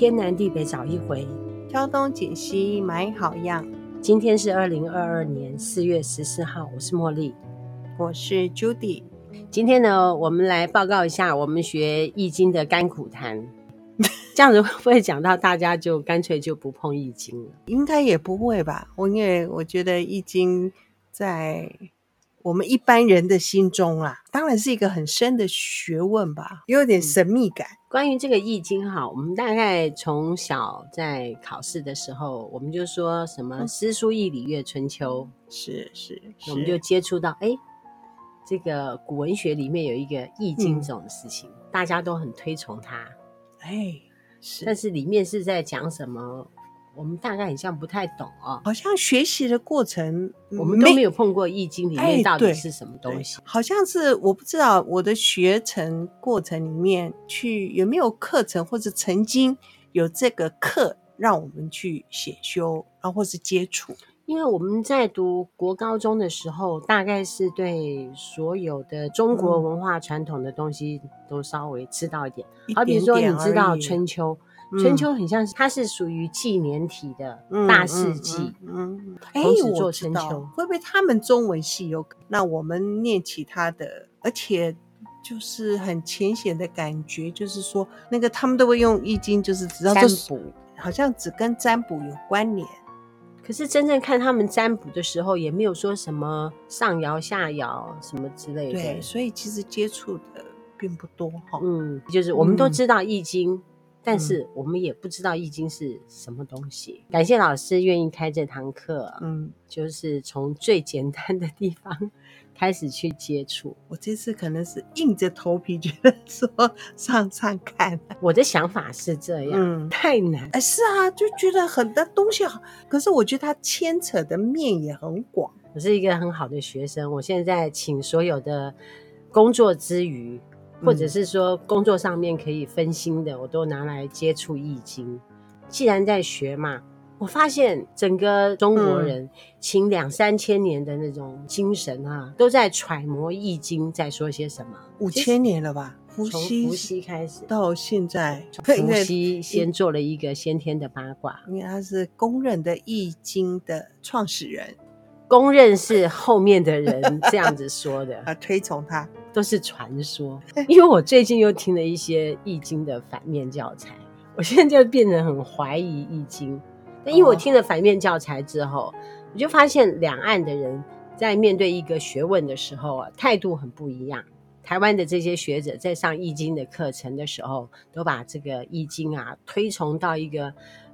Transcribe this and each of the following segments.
天南地北找一回，挑东拣西买好样。今天是二零二二年四月十四号，我是茉莉，我是 Judy。今天呢，我们来报告一下我们学易经的甘苦谈。这样子会不会讲到大家就干脆就不碰易经了？应该也不会吧。我因为我觉得易经在我们一般人的心中啊，当然是一个很深的学问吧，有点神秘感。嗯、关于这个易经哈，我们大概从小在考试的时候，我们就说什么诗书易礼乐春秋，是是，我们就接触到哎，这个古文学里面有一个易经这种事情，嗯、大家都很推崇它。哎，是，但是里面是在讲什么？我们大概很像不太懂哦。好像学习的过程，我们都没有碰过《易经》里面到底是什么东西。好像是我不知道我的学程过程里面去有没有课程，或者曾经有这个课让我们去写修，然后或是接触。因为我们在读国高中的时候，大概是对所有的中国文化传统的东西都稍微知道一点。嗯、好比说，你知道春秋，春秋很像是它是属于纪年体的大事记。嗯，哎，我春秋，会不会他们中文系有？那我们念其他的，而且就是很浅显的感觉，就是说那个他们都会用易经，就是只要占卜，好像只跟占卜有关联。可是真正看他们占卜的时候，也没有说什么上爻下爻什么之类的。对，所以其实接触的并不多哈。嗯，就是我们都知道易经，嗯、但是我们也不知道易经是什么东西。嗯、感谢老师愿意开这堂课。嗯，就是从最简单的地方。开始去接触，我这次可能是硬着头皮觉得说上上看。我的想法是这样，嗯，太难。哎，是啊，就觉得很多东西好，可是我觉得它牵扯的面也很广。我是一个很好的学生，我现在请所有的工作之余，或者是说工作上面可以分心的，我都拿来接触易经。既然在学嘛。我发现整个中国人请两三千年的那种精神啊，都在揣摩易经在说些什么。五千年了吧？伏羲，从伏羲开始到现在，伏羲先做了一个先天的八卦，因为他是公认的易经的创始人，公认是后面的人这样子说的，啊，推崇他都是传说。因为我最近又听了一些易经的反面教材，我现在就变得很怀疑易经。但因为我听了反面教材之后，我就发现两岸的人在面对一个学问的时候啊，态度很不一样。台湾的这些学者在上易经的课程的时候，都把这个易经啊推崇到一个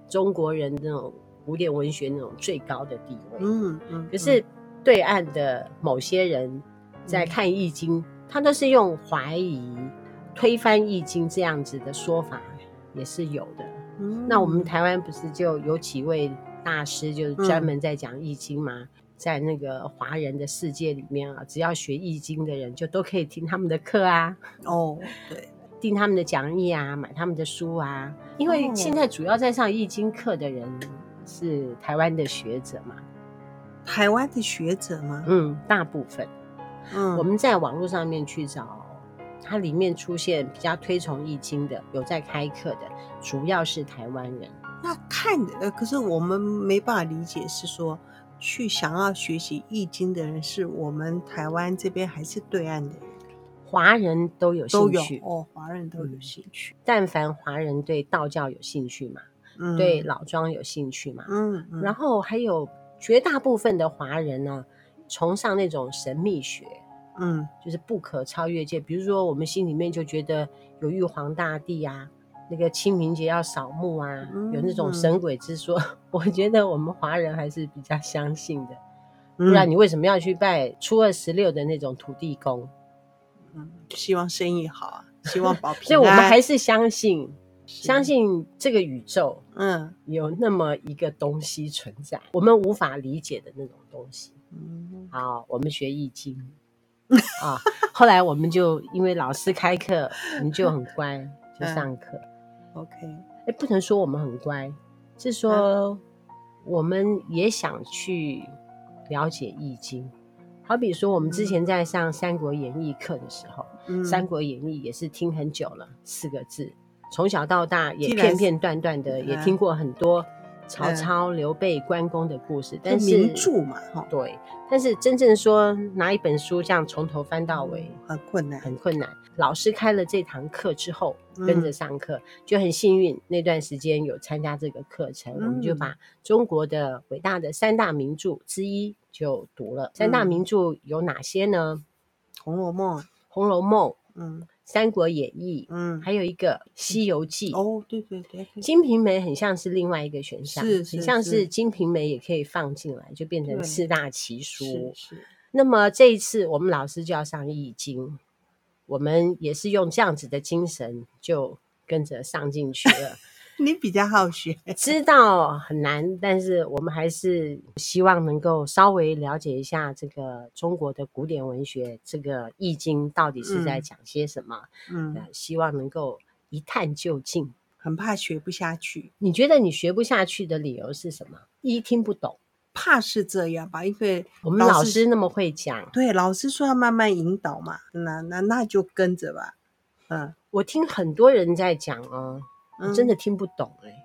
中国人那种古典文学那种最高的地位。嗯嗯。可是对岸的某些人在看易经，他都是用怀疑、推翻易经这样子的说法，也是有的。嗯、那我们台湾不是就有几位大师，就是专门在讲易经吗？嗯、在那个华人的世界里面啊，只要学易经的人，就都可以听他们的课啊。哦，对，听他们的讲义啊，买他们的书啊。因为现在主要在上易经课的人是台湾的学者嘛。台湾的学者吗？嗯，大部分。嗯，我们在网络上面去找。它里面出现比较推崇易经的，有在开课的，主要是台湾人。那看呃，可是我们没办法理解，是说去想要学习易经的人，是我们台湾这边还是对岸的人？华人都有兴趣哦，华人都有兴趣。嗯、但凡华人对道教有兴趣嘛，嗯、对老庄有兴趣嘛，嗯，嗯然后还有绝大部分的华人呢，崇尚那种神秘学。嗯，就是不可超越界。比如说，我们心里面就觉得有玉皇大帝啊，那个清明节要扫墓啊，嗯、有那种神鬼之说。嗯、我觉得我们华人还是比较相信的。嗯、不然你为什么要去拜初二十六的那种土地公？嗯，希望生意好啊，希望保 平安。所以我们还是相信，相信这个宇宙，嗯，有那么一个东西存在，我们无法理解的那种东西。嗯，好，我们学易经。啊，后来我们就因为老师开课，我们就很乖，就上课。嗯、OK，哎，不能说我们很乖，是说我们也想去了解易经。好比说，我们之前在上《三国演义》课的时候，嗯《三国演义》也是听很久了，四个字，从小到大也片片段段的也听过很多曹操、刘备、关公的故事，但是名著嘛，哈，对。但是真正说拿一本书这样从头翻到尾，很困难，很困难。老师开了这堂课之后，跟着上课就很幸运，那段时间有参加这个课程，我们就把中国的伟大的三大名著之一就读了。三大名著有哪些呢？《红楼梦》。《红楼梦》。嗯。《三国演义》，嗯，还有一个《西游记》。哦，对对对，《金瓶梅》很像是另外一个选项，是，很像是《金瓶梅》也可以放进来，就变成四大奇书。是。那么这一次我们老师就要上《易经》，我们也是用这样子的精神，就跟着上进去了。你比较好学，知道很难，但是我们还是希望能够稍微了解一下这个中国的古典文学，这个《易经》到底是在讲些什么。嗯，呃、希望能够一探究竟。很怕学不下去，你觉得你学不下去的理由是什么？一听不懂，怕是这样吧？因为我们老师那么会讲，对，老师说要慢慢引导嘛，那那那就跟着吧。嗯，我听很多人在讲哦。我真的听不懂哎、欸，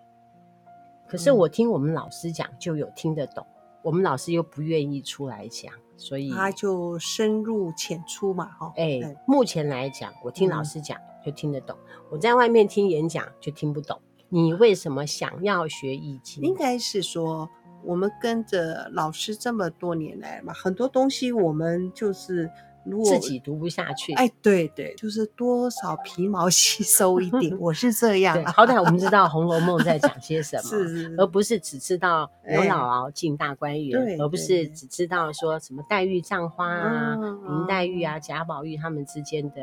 可是我听我们老师讲就有听得懂，嗯、我们老师又不愿意出来讲，所以他就深入浅出嘛，哈。哎，目前来讲，我听老师讲就听得懂，嗯、我在外面听演讲就听不懂。你为什么想要学易经？应该是说，我们跟着老师这么多年来嘛，很多东西我们就是。如果自己读不下去，哎，对对，就是多少皮毛吸 收一点，我是这样。好歹我们知道《红楼梦》在讲些 什么，是，而不是只知道刘姥姥进大观园，而不是只知道说什么黛玉葬花啊、林黛玉啊、贾宝玉他们之间的，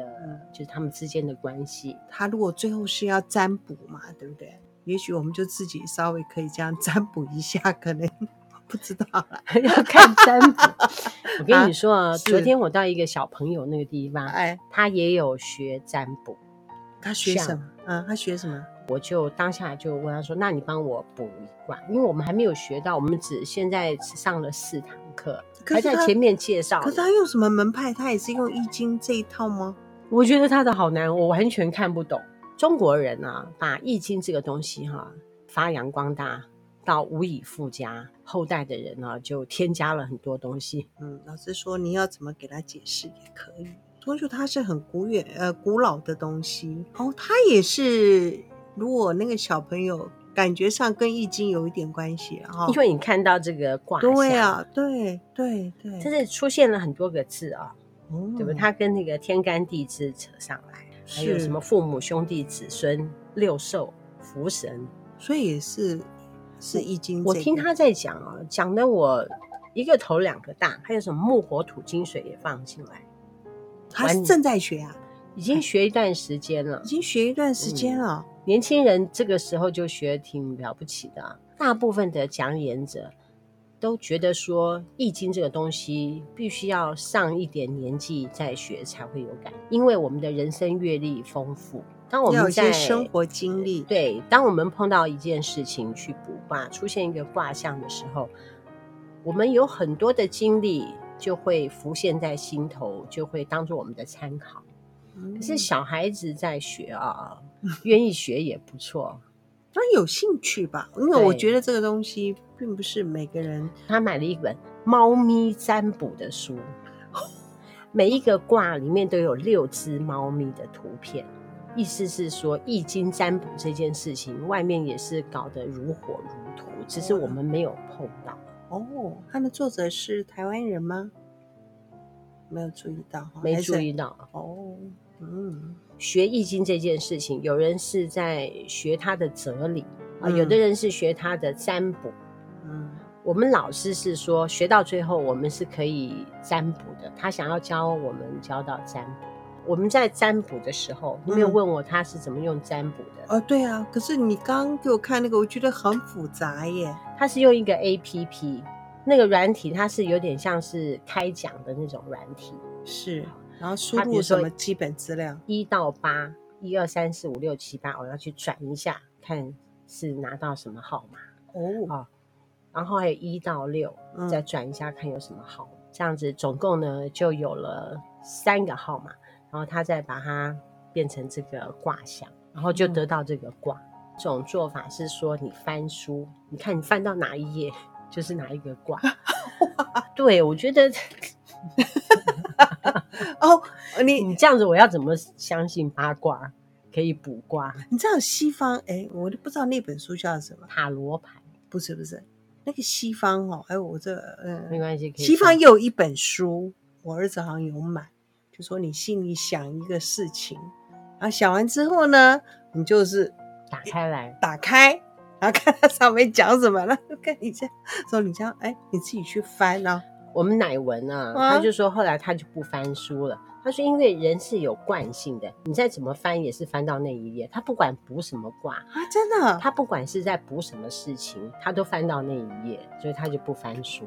就是他们之间的关系。他如果最后是要占卜嘛，对不对？也许我们就自己稍微可以这样占卜一下，可能。不知道了，要看占卜。我跟你说啊，昨天我到一个小朋友那个地方，哎，他也有学占卜。他学什么？嗯，他学什么？我就当下就问他说：“那你帮我补一卦，因为我们还没有学到，我们只现在只上了四堂课，还在前面介绍。可是他用什么门派？他也是用易经这一套吗？我觉得他的好难，我完全看不懂。中国人啊，把易经这个东西哈发扬光大。”到无以复加，后代的人呢、啊、就添加了很多东西。嗯，老师说你要怎么给他解释也可以。所以说它是很古远呃古老的东西哦，它也是。如果那个小朋友感觉上跟易经有一点关系啊，因为你看到这个卦象，对啊，对对对，它是出现了很多个字啊，嗯、对不对？它跟那个天干地支扯上来，还有什么父母兄弟子孙六兽福神，所以也是。是易经，我听他在讲啊，讲的我一个头两个大，还有什么木火土金水也放进来。他是正在学啊，已经学一段时间了，已经学一段时间了。嗯，年轻人这个时候就学挺了不起的。大部分的讲演者都觉得说，易经这个东西必须要上一点年纪再学才会有感，因为我们的人生阅历丰富。当我们在生活经历，对，当我们碰到一件事情去卜卦，出现一个卦象的时候，我们有很多的经历就会浮现在心头，就会当做我们的参考。嗯、可是小孩子在学啊，愿意学也不错，他有兴趣吧？因为我觉得这个东西并不是每个人。他买了一本猫咪占卜的书，每一个卦里面都有六只猫咪的图片。意思是说，易经占卜这件事情，外面也是搞得如火如荼，只是我们没有碰到。哦，它的作者是台湾人吗？没有注意到，没注意到。哦，嗯，学易经这件事情，有人是在学他的哲理啊，嗯，有的人是学他的占卜。嗯，我们老师是说，学到最后我们是可以占卜的，他想要教我们教到占卜。我们在占卜的时候，你没有问我他是怎么用占卜的？哦、嗯，对啊。可是你刚刚给我看那个，我觉得很复杂耶。他是用一个 APP，那个软体，它是有点像是开奖的那种软体。是，然后输入什么基本资料？一到八，一二三四五六七八，我要去转一下，看是拿到什么号码。哦，然后还有一到六，再转一下看有什么号。嗯、这样子总共呢就有了三个号码。然后他再把它变成这个卦象，然后就得到这个卦。嗯、这种做法是说，你翻书，你看你翻到哪一页，就是哪一个卦。对，我觉得。哦，你 你这样子，我要怎么相信八卦可以卜卦？你知道西方？哎，我都不知道那本书叫什么塔罗牌？不是不是，那个西方哦，哎，我这嗯，没关系，西方又有一本书，我儿子好像有买，就说你心里想一个事情，然后想完之后呢，你就是打开来，打开，然后看它上面讲什么了，跟你这样说，你这样，哎，你自己去翻啊。我们乃文啊，他就说后来他就不翻书了。他说，因为人是有惯性的，你再怎么翻也是翻到那一页。他不管补什么卦啊，真的，他不管是在补什么事情，他都翻到那一页，所以他就不翻书。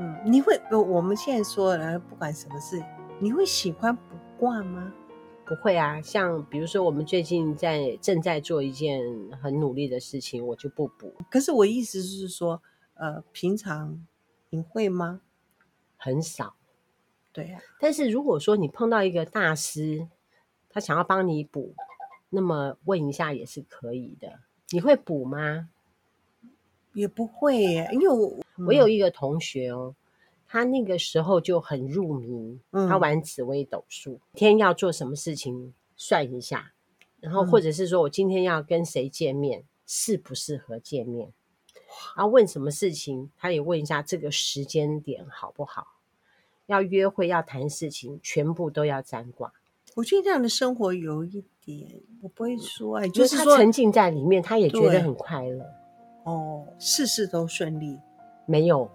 嗯，你会，我们现在说了，不管什么事，你会喜欢卜卦吗？不会啊，像比如说我们最近在正在做一件很努力的事情，我就不补。可是我意思是说，呃，平常你会吗？很少，对呀、啊。但是如果说你碰到一个大师，他想要帮你补，那么问一下也是可以的。你会补吗？也不会耶，因为我我有一个同学哦，他那个时候就很入迷，嗯、他玩紫微斗数，天要做什么事情算一下，然后或者是说我今天要跟谁见面，适不适合见面，然后问什么事情，他也问一下这个时间点好不好。要约会要谈事情，全部都要占卦。我觉得这样的生活有一点，我不会说哎，就是他沉浸在里面，他也觉得很快乐。哦，事事都顺利？没有，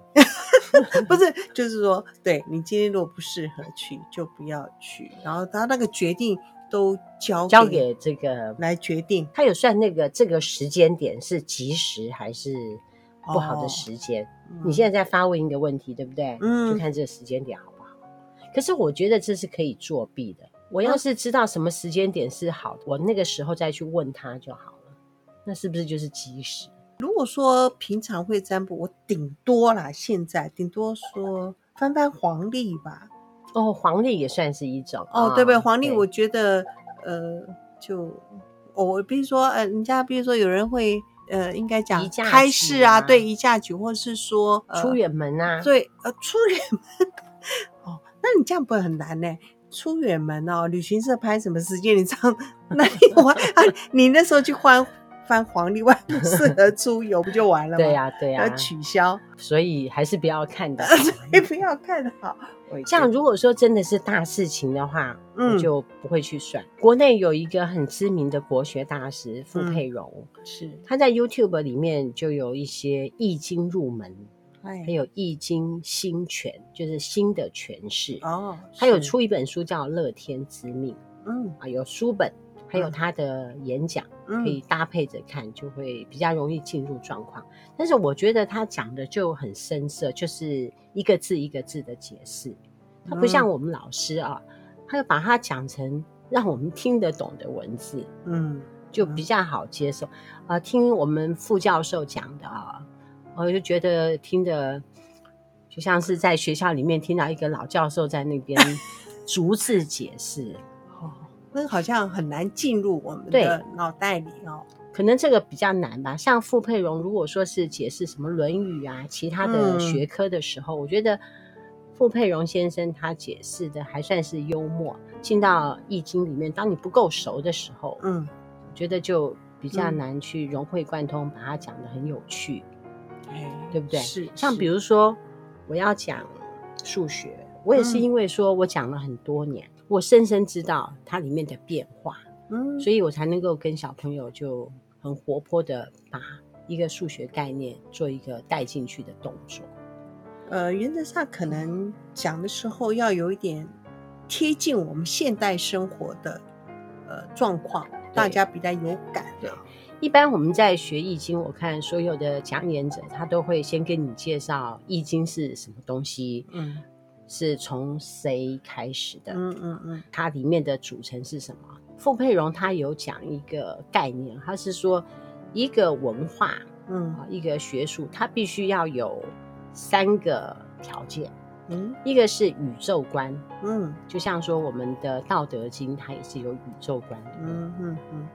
不是，就是说，对你今天如果不适合去，就不要去。然后他那个决定都交交给这个来决定。他有算那个这个时间点是及时还是？不好的时间，哦嗯、你现在在发问一个问题，对不对？嗯，就看这个时间点好不好。可是我觉得这是可以作弊的。我要是知道什么时间点是好的，我那个时候再去问他就好了。那是不是就是及时？如果说平常会占卜，我顶多啦，现在顶多说翻翻黄历吧。哦，黄历也算是一种哦，对不对？黄历我觉得，呃，就我比如说，呃，人家比如说有人会。呃，应该讲开市啊，对，移嫁娶，或是说出远门啊，对，呃，出远门。哦，那你这样不会很难呢？出远门哦，旅行社拍什么时间？你这样，那你玩啊？你那时候去换。翻黄历，外不适合出游，不就完了吗？对呀、啊，对呀、啊，要取消，所以还是不要看的，所以不要看的好。这样，如果说真的是大事情的话，嗯，我就不会去算。国内有一个很知名的国学大师傅佩荣，嗯、是他在 YouTube 里面就有一些易经入门，哎，还有易经新诠，就是新的诠释哦。他有出一本书叫《乐天之命》，嗯啊，有书本。还有他的演讲可以搭配着看，就会比较容易进入状况。但是我觉得他讲的就很深涩，就是一个字一个字的解释。他不像我们老师啊，他要把它讲成让我们听得懂的文字，嗯，就比较好接受。啊，听我们副教授讲的啊，我就觉得听的就像是在学校里面听到一个老教授在那边 逐字解释。那好像很难进入我们的脑袋里哦，可能这个比较难吧。像傅佩荣，如果说是解释什么《论语》啊，其他的学科的时候，嗯、我觉得傅佩荣先生他解释的还算是幽默。进到《易经》里面，当你不够熟的时候，嗯，我觉得就比较难去融会贯通，把它讲的很有趣，哎、对不对？是。像比如说我要讲数学，我也是因为说我讲了很多年。嗯我深深知道它里面的变化，嗯，所以我才能够跟小朋友就很活泼的把一个数学概念做一个带进去的动作。呃，原则上可能讲的时候要有一点贴近我们现代生活的呃状况，大家比较有感对。一般我们在学易经，我看所有的讲演者他都会先跟你介绍易经是什么东西，嗯。是从谁开始的？嗯嗯嗯，它里面的组成是什么？傅佩荣他有讲一个概念，他是说一个文化，嗯，一个学术，它必须要有三个条件，嗯，一个是宇宙观，嗯，就像说我们的《道德经》，它也是有宇宙观的，嗯嗯嗯，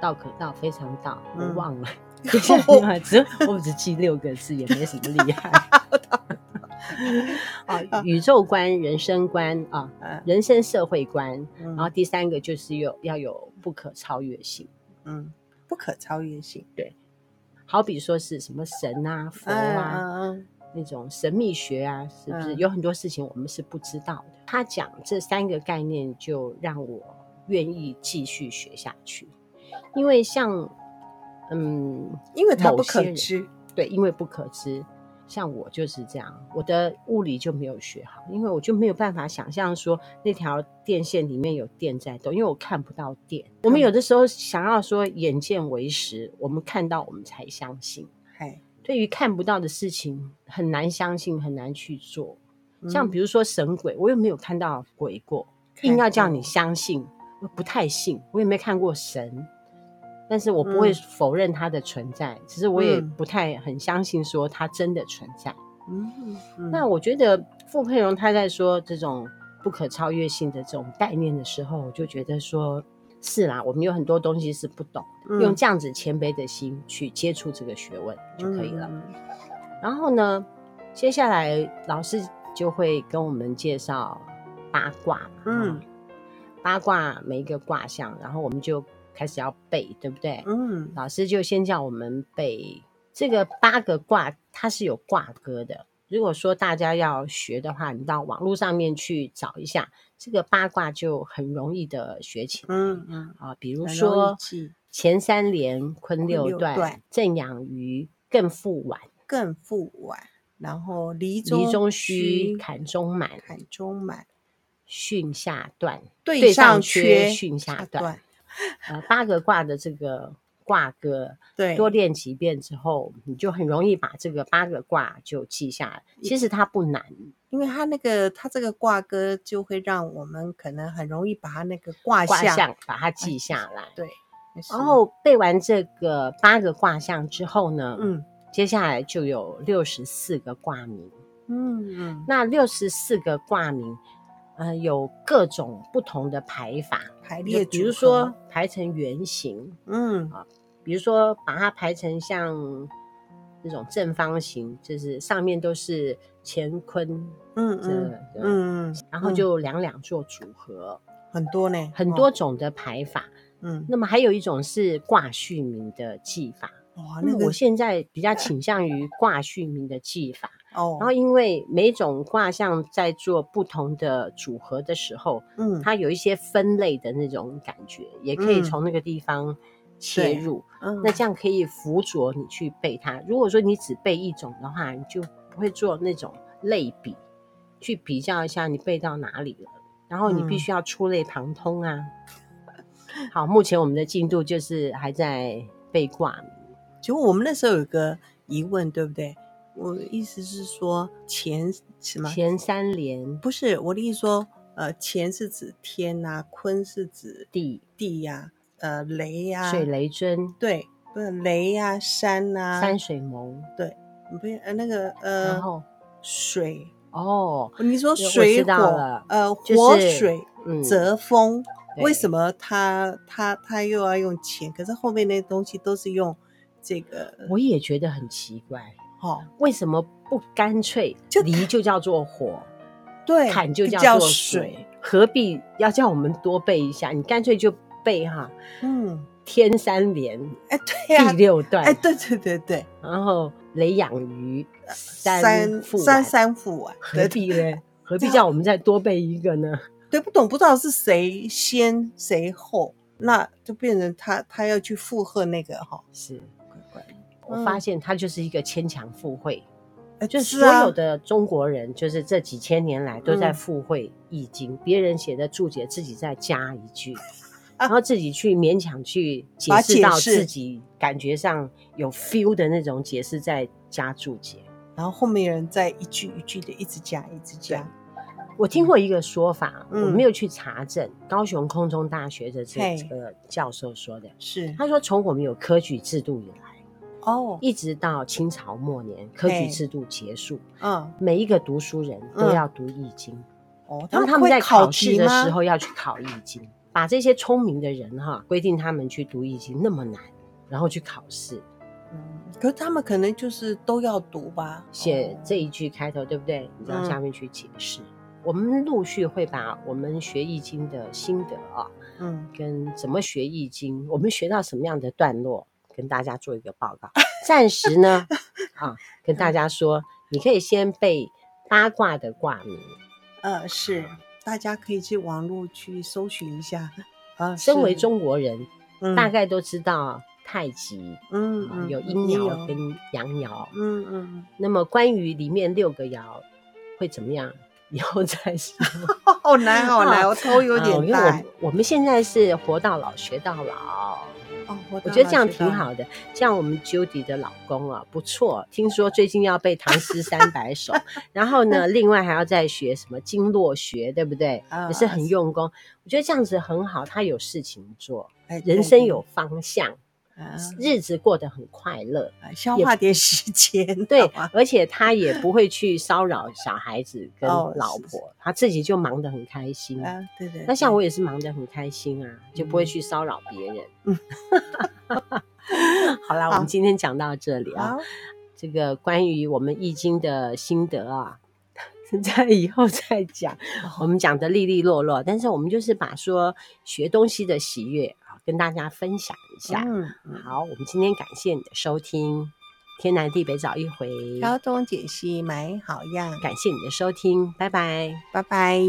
道可道，非常道，我忘了。嗯、只我只记六个字，也没什么厉害。啊，宇宙观、人生观啊，人生社会观，嗯、然后第三个就是有要有不可超越性。嗯，不可超越性，对。好比说是什么神啊、佛啊、嗯、那种神秘学啊，是不是、嗯、有很多事情我们是不知道的？他讲这三个概念，就让我愿意继续学下去。因为像，嗯，因为它不可知，对，因为不可知。像我就是这样，我的物理就没有学好，因为我就没有办法想象说那条电线里面有电在动，因为我看不到电。我们有的时候想要说眼见为实，我们看到我们才相信。嘿，对于看不到的事情很难相信，很难去做。像比如说神鬼，我又没有看到鬼过，硬要叫你相信，我不太信。我也没看过神。但是我不会否认它的存在，其实、嗯、我也不太很相信说它真的存在。嗯，嗯，那我觉得傅佩荣他在说这种不可超越性的这种概念的时候，我就觉得说是啦，我们有很多东西是不懂，嗯、用这样子谦卑的心去接触这个学问就可以了。嗯、然后呢，接下来老师就会跟我们介绍八卦，嗯，八卦每一个卦象，然后我们就。开始要背，对不对？嗯，老师就先叫我们背这个八个卦，它是有卦歌的。如果说大家要学的话，你到网络上面去找一下，这个八卦就很容易的学起来。嗯嗯啊，比如说前三连，坤六段，震养鱼，艮复晚，艮复晚，然后离离中虚，坎中满，坎中满，巽下断，对上缺，巽下断。呃，八个卦的这个卦歌，对，多练几遍之后，你就很容易把这个八个卦就记下来。其实它不难，因为它那个它这个卦歌就会让我们可能很容易把它那个卦象，卦象把它记下来。对，然后背完这个八个卦象之后呢，嗯，接下来就有六十四个卦名。嗯嗯，那六十四个卦名。呃，有各种不同的排法。排列，比如说排成圆形，嗯。啊，比如说把它排成像那种正方形，就是上面都是乾坤，嗯嗯嗯，然后就两两做组合，很多呢，很多种的排法，嗯，那么还有一种是挂序名的技法，哇，那我现在比较倾向于挂序名的技法。哦，然后因为每种卦象在做不同的组合的时候，嗯，它有一些分类的那种感觉，也可以从那个地方切入，嗯，那这样可以辅佐你去背它。如果说你只背一种的话，你就不会做那种类比，去比较一下你背到哪里了，然后你必须要触类旁通啊。嗯、好，目前我们的进度就是还在背卦。就我们那时候有个疑问，对不对？我的意思是说，前什么？前三连不是我的意思说，呃，乾是指天呐、啊，坤是指地地呀、啊，呃，雷呀、啊，水雷针对，不是雷呀、啊，山呐、啊，山水蒙对，不是呃那个呃，然后水哦，你说水火呃火水泽风，为什么他他他又要用钱？可是后面那东西都是用这个，我也觉得很奇怪。哦，为什么不干脆离就叫做火，对，坎就叫做水，何必要叫我们多背一下？你干脆就背哈，嗯，天三连，哎，对呀，第六段，哎，对对对对，然后雷养鱼，三三三复晚，何必呢？何必叫我们再多背一个呢？对，不懂不知道是谁先谁后，那就变成他他要去附和那个哈，是。我发现他就是一个牵强附会，嗯、就是所有的中国人，就是这几千年来都在附会《易经》，别人写的注解自己再加一句，然后自己去勉强去解释到自己感觉上有 feel 的那种解释，再加注解，然后后面人再一句一句的一直加，一直加。我听过一个说法，嗯、我没有去查证，高雄空中大学的这这个教授说的是，他说从我们有科举制度以来。哦，一直到清朝末年，科举制度结束，嗯，每一个读书人都要读易经，哦，然后他们在考试的时候要去考易经，把这些聪明的人哈，规定他们去读易经那么难，然后去考试。嗯，可是他们可能就是都要读吧，写这一句开头，对不对？你到下面去解释。嗯、我们陆续会把我们学易经的心得啊，嗯，跟怎么学易经，我们学到什么样的段落，跟大家做一个报告。暂时呢，啊，跟大家说，你可以先背八卦的卦名。呃，是，大家可以去网络去搜寻一下。啊，身为中国人，嗯、大概都知道。太极，嗯，嗯，有阴爻跟阳爻，嗯嗯。那么关于里面六个爻会怎么样，以后再说。好难，好难，我头有点大。我我们现在是活到老学到老，哦，我觉得这样挺好的。像我们 Judy 的老公啊，不错。听说最近要背唐诗三百首，然后呢，另外还要再学什么经络学，对不对？也是很用功。我觉得这样子很好，他有事情做，人生有方向。日子过得很快乐，消化点时间。对，而且他也不会去骚扰小孩子 跟老婆，他自己就忙得很开心。啊，对对。那像我也是忙得很开心啊，就不会去骚扰别人。嗯，好啦，我们今天讲到这里啊。这个关于我们易经的心得啊，在以后再讲。我们讲的利利落落，但是我们就是把说学东西的喜悦。跟大家分享一下。嗯，好，我们今天感谢你的收听，天南地北找一回，高中解析买好样，感谢你的收听，拜拜，拜拜。